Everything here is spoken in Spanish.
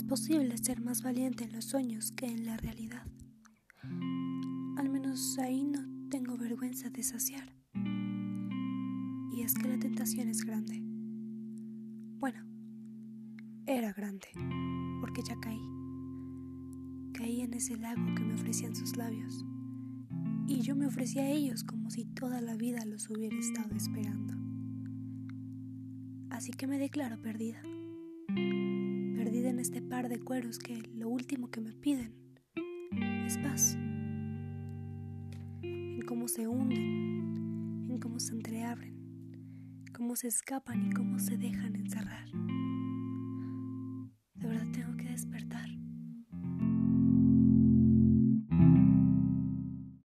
imposible ser más valiente en los sueños que en la realidad. Al menos ahí no tengo vergüenza de saciar. Y es que la tentación es grande. Bueno, era grande, porque ya caí. Caí en ese lago que me ofrecían sus labios. Y yo me ofrecí a ellos como si toda la vida los hubiera estado esperando. Así que me declaro perdida este par de cueros que lo último que me piden es paz. En cómo se hunden, en cómo se entreabren, cómo se escapan y cómo se dejan